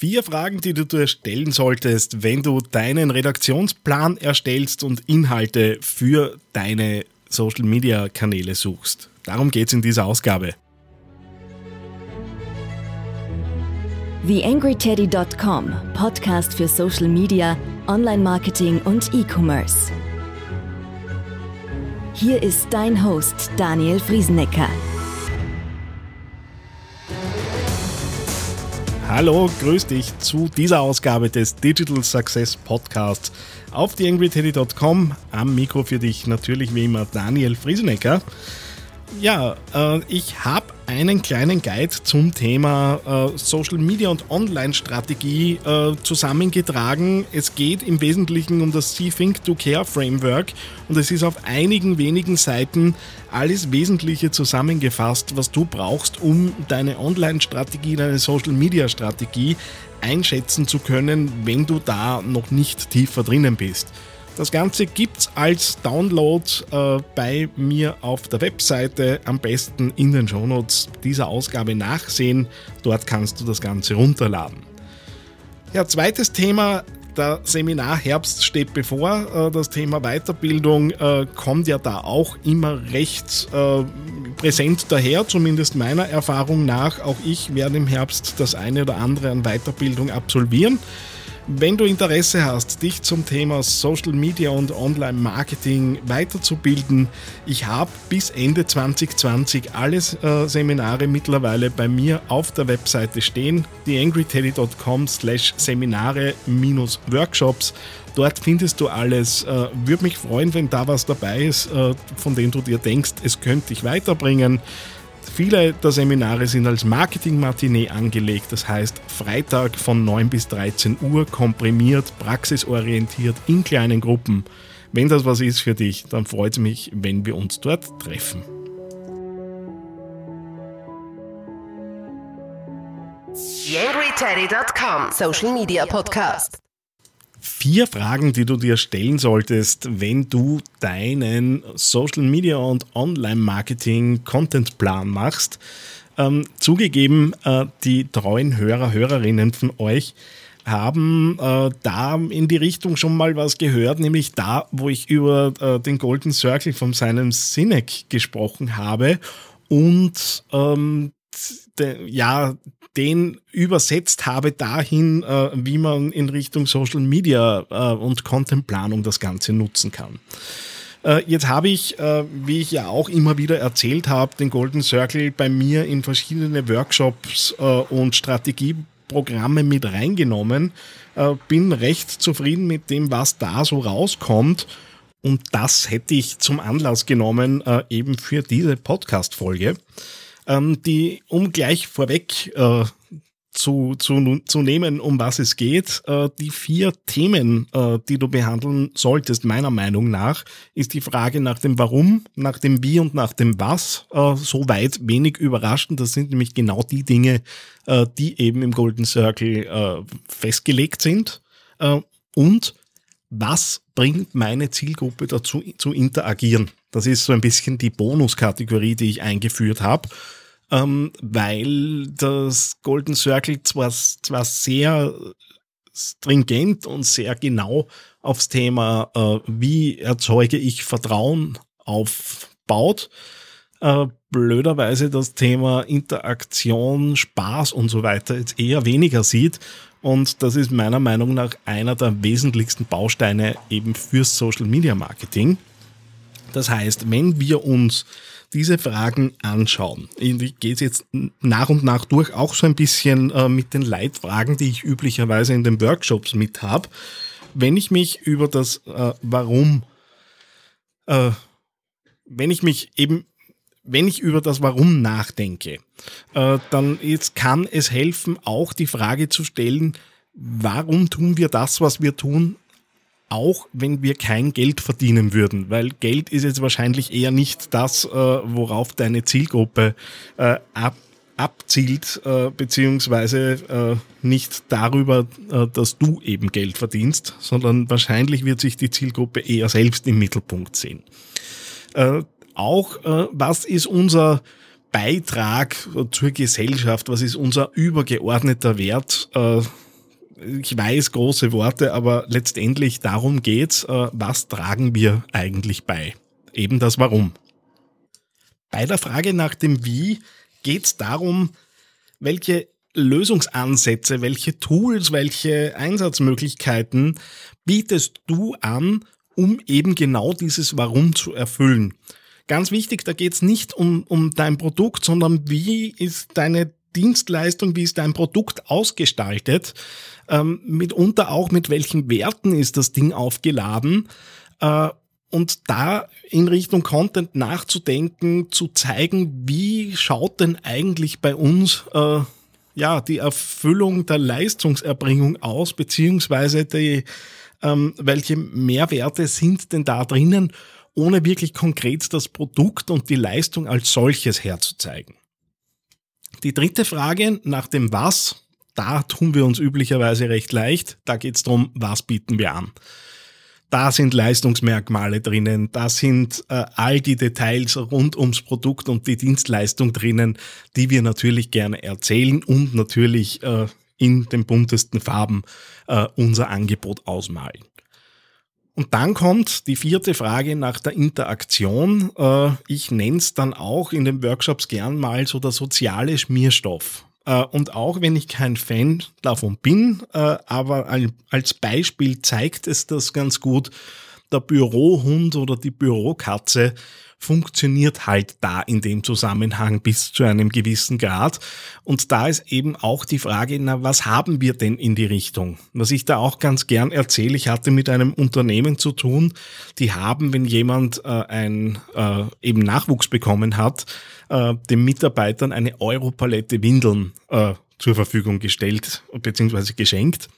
Vier Fragen, die du dir stellen solltest, wenn du deinen Redaktionsplan erstellst und Inhalte für deine Social-Media-Kanäle suchst. Darum geht es in dieser Ausgabe. TheAngryTeddy.com, Podcast für Social Media, Online-Marketing und E-Commerce. Hier ist dein Host Daniel Friesenecker. Hallo, grüß dich zu dieser Ausgabe des Digital Success Podcasts auf theangryteddy.com. Am Mikro für dich natürlich wie immer Daniel Friesenecker. Ja, äh, ich habe einen kleinen Guide zum Thema äh, Social Media und Online-Strategie äh, zusammengetragen. Es geht im Wesentlichen um das See Think to Care Framework und es ist auf einigen wenigen Seiten alles Wesentliche zusammengefasst, was du brauchst, um deine Online-Strategie, deine Social Media-Strategie einschätzen zu können, wenn du da noch nicht tiefer drinnen bist. Das Ganze gibt's als Download äh, bei mir auf der Webseite. Am besten in den Shownotes dieser Ausgabe nachsehen. Dort kannst du das Ganze runterladen. Ja, zweites Thema. Der Seminarherbst steht bevor. Äh, das Thema Weiterbildung äh, kommt ja da auch immer recht äh, präsent daher, zumindest meiner Erfahrung nach. Auch ich werde im Herbst das eine oder andere an Weiterbildung absolvieren. Wenn du Interesse hast, dich zum Thema Social Media und Online Marketing weiterzubilden, ich habe bis Ende 2020 alle äh, Seminare mittlerweile bei mir auf der Webseite stehen, theangryteddy.com slash Seminare-Workshops. Dort findest du alles. Äh, Würde mich freuen, wenn da was dabei ist, äh, von dem du dir denkst, es könnte dich weiterbringen. Viele der Seminare sind als Marketing-Matinee angelegt, das heißt Freitag von 9 bis 13 Uhr, komprimiert, praxisorientiert, in kleinen Gruppen. Wenn das was ist für dich, dann freut es mich, wenn wir uns dort treffen. Social Media Podcast vier Fragen, die du dir stellen solltest, wenn du deinen Social Media und Online Marketing Content Plan machst. Ähm, zugegeben, äh, die treuen Hörer, Hörerinnen von euch haben äh, da in die Richtung schon mal was gehört, nämlich da, wo ich über äh, den Golden Circle von seinem Sinek gesprochen habe und ähm, de, ja, den übersetzt habe dahin, äh, wie man in Richtung Social Media äh, und Contentplanung das Ganze nutzen kann. Äh, jetzt habe ich, äh, wie ich ja auch immer wieder erzählt habe, den Golden Circle bei mir in verschiedene Workshops äh, und Strategieprogramme mit reingenommen. Äh, bin recht zufrieden mit dem, was da so rauskommt. Und das hätte ich zum Anlass genommen, eben für diese Podcast-Folge ähm, die, um gleich vorweg äh, zu, zu, zu nehmen, um was es geht. Äh, die vier Themen, äh, die du behandeln solltest, meiner Meinung nach, ist die Frage nach dem Warum, nach dem Wie und nach dem Was. Äh, Soweit wenig überraschend. Das sind nämlich genau die Dinge, äh, die eben im Golden Circle äh, festgelegt sind. Äh, und was bringt meine Zielgruppe dazu zu interagieren? Das ist so ein bisschen die Bonuskategorie, die ich eingeführt habe ähm, weil das Golden Circle zwar, zwar sehr stringent und sehr genau aufs Thema, äh, wie erzeuge ich Vertrauen aufbaut, äh, blöderweise das Thema Interaktion, Spaß und so weiter jetzt eher weniger sieht. Und das ist meiner Meinung nach einer der wesentlichsten Bausteine eben fürs Social Media Marketing. Das heißt, wenn wir uns diese Fragen anschauen. Ich gehe jetzt nach und nach durch, auch so ein bisschen äh, mit den Leitfragen, die ich üblicherweise in den Workshops mit habe. Wenn ich mich über das äh, Warum, äh, wenn ich mich eben wenn ich über das Warum nachdenke, äh, dann jetzt kann es helfen, auch die Frage zu stellen, warum tun wir das, was wir tun, auch wenn wir kein Geld verdienen würden, weil Geld ist jetzt wahrscheinlich eher nicht das, äh, worauf deine Zielgruppe äh, ab, abzielt, äh, beziehungsweise äh, nicht darüber, äh, dass du eben Geld verdienst, sondern wahrscheinlich wird sich die Zielgruppe eher selbst im Mittelpunkt sehen. Äh, auch was ist unser Beitrag zur Gesellschaft, was ist unser übergeordneter Wert, ich weiß große Worte, aber letztendlich darum geht's, äh, was tragen wir eigentlich bei? Eben das Warum. Bei der Frage nach dem Wie geht's darum, welche Lösungsansätze, welche Tools, welche Einsatzmöglichkeiten bietest du an, um eben genau dieses Warum zu erfüllen. Ganz wichtig, da geht es nicht um, um dein Produkt, sondern wie ist deine Dienstleistung, wie ist dein Produkt ausgestaltet, ähm, mitunter auch mit welchen Werten ist das Ding aufgeladen äh, und da in Richtung Content nachzudenken, zu zeigen, wie schaut denn eigentlich bei uns äh, ja die Erfüllung der Leistungserbringung aus, beziehungsweise die, ähm, welche Mehrwerte sind denn da drinnen, ohne wirklich konkret das Produkt und die Leistung als solches herzuzeigen. Die dritte Frage nach dem Was, da tun wir uns üblicherweise recht leicht. Da geht es darum, was bieten wir an. Da sind Leistungsmerkmale drinnen, da sind äh, all die Details rund ums Produkt und die Dienstleistung drinnen, die wir natürlich gerne erzählen und natürlich äh, in den buntesten Farben äh, unser Angebot ausmalen. Und dann kommt die vierte Frage nach der Interaktion. Äh, ich nenne es dann auch in den Workshops gern mal so der soziale Schmierstoff. Äh, und auch wenn ich kein Fan davon bin, äh, aber als Beispiel zeigt es das ganz gut, der Bürohund oder die Bürokatze funktioniert halt da in dem Zusammenhang bis zu einem gewissen Grad. Und da ist eben auch die Frage, na, was haben wir denn in die Richtung? Was ich da auch ganz gern erzähle, ich hatte mit einem Unternehmen zu tun, die haben, wenn jemand äh, ein äh, eben Nachwuchs bekommen hat, äh, den Mitarbeitern eine Europalette Windeln äh, zur Verfügung gestellt bzw. geschenkt.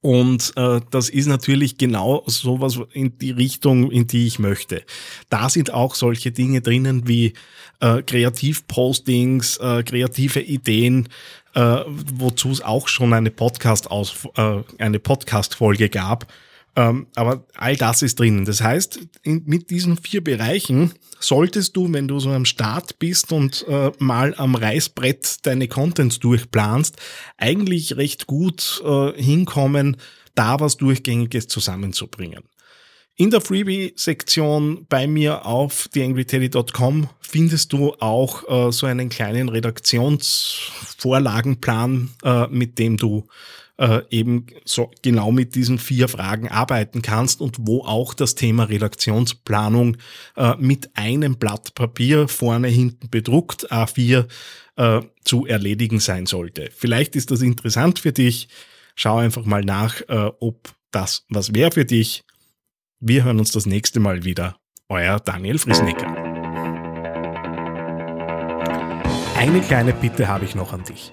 Und äh, das ist natürlich genau sowas in die Richtung, in die ich möchte. Da sind auch solche Dinge drinnen wie äh, Kreativpostings, äh, kreative Ideen, äh, wozu es auch schon eine Podcast aus äh, eine Podcast gab. Ähm, aber all das ist drinnen. Das heißt, in, mit diesen vier Bereichen solltest du, wenn du so am Start bist und äh, mal am Reißbrett deine Contents durchplanst, eigentlich recht gut äh, hinkommen, da was Durchgängiges zusammenzubringen. In der Freebie-Sektion bei mir auf theangryteddy.com findest du auch äh, so einen kleinen Redaktionsvorlagenplan, äh, mit dem du äh, eben so genau mit diesen vier Fragen arbeiten kannst und wo auch das Thema Redaktionsplanung äh, mit einem Blatt Papier vorne hinten bedruckt A4 äh, zu erledigen sein sollte. Vielleicht ist das interessant für dich. Schau einfach mal nach, äh, ob das was wäre für dich. Wir hören uns das nächste Mal wieder. Euer Daniel Friesnecker. Eine kleine Bitte habe ich noch an dich.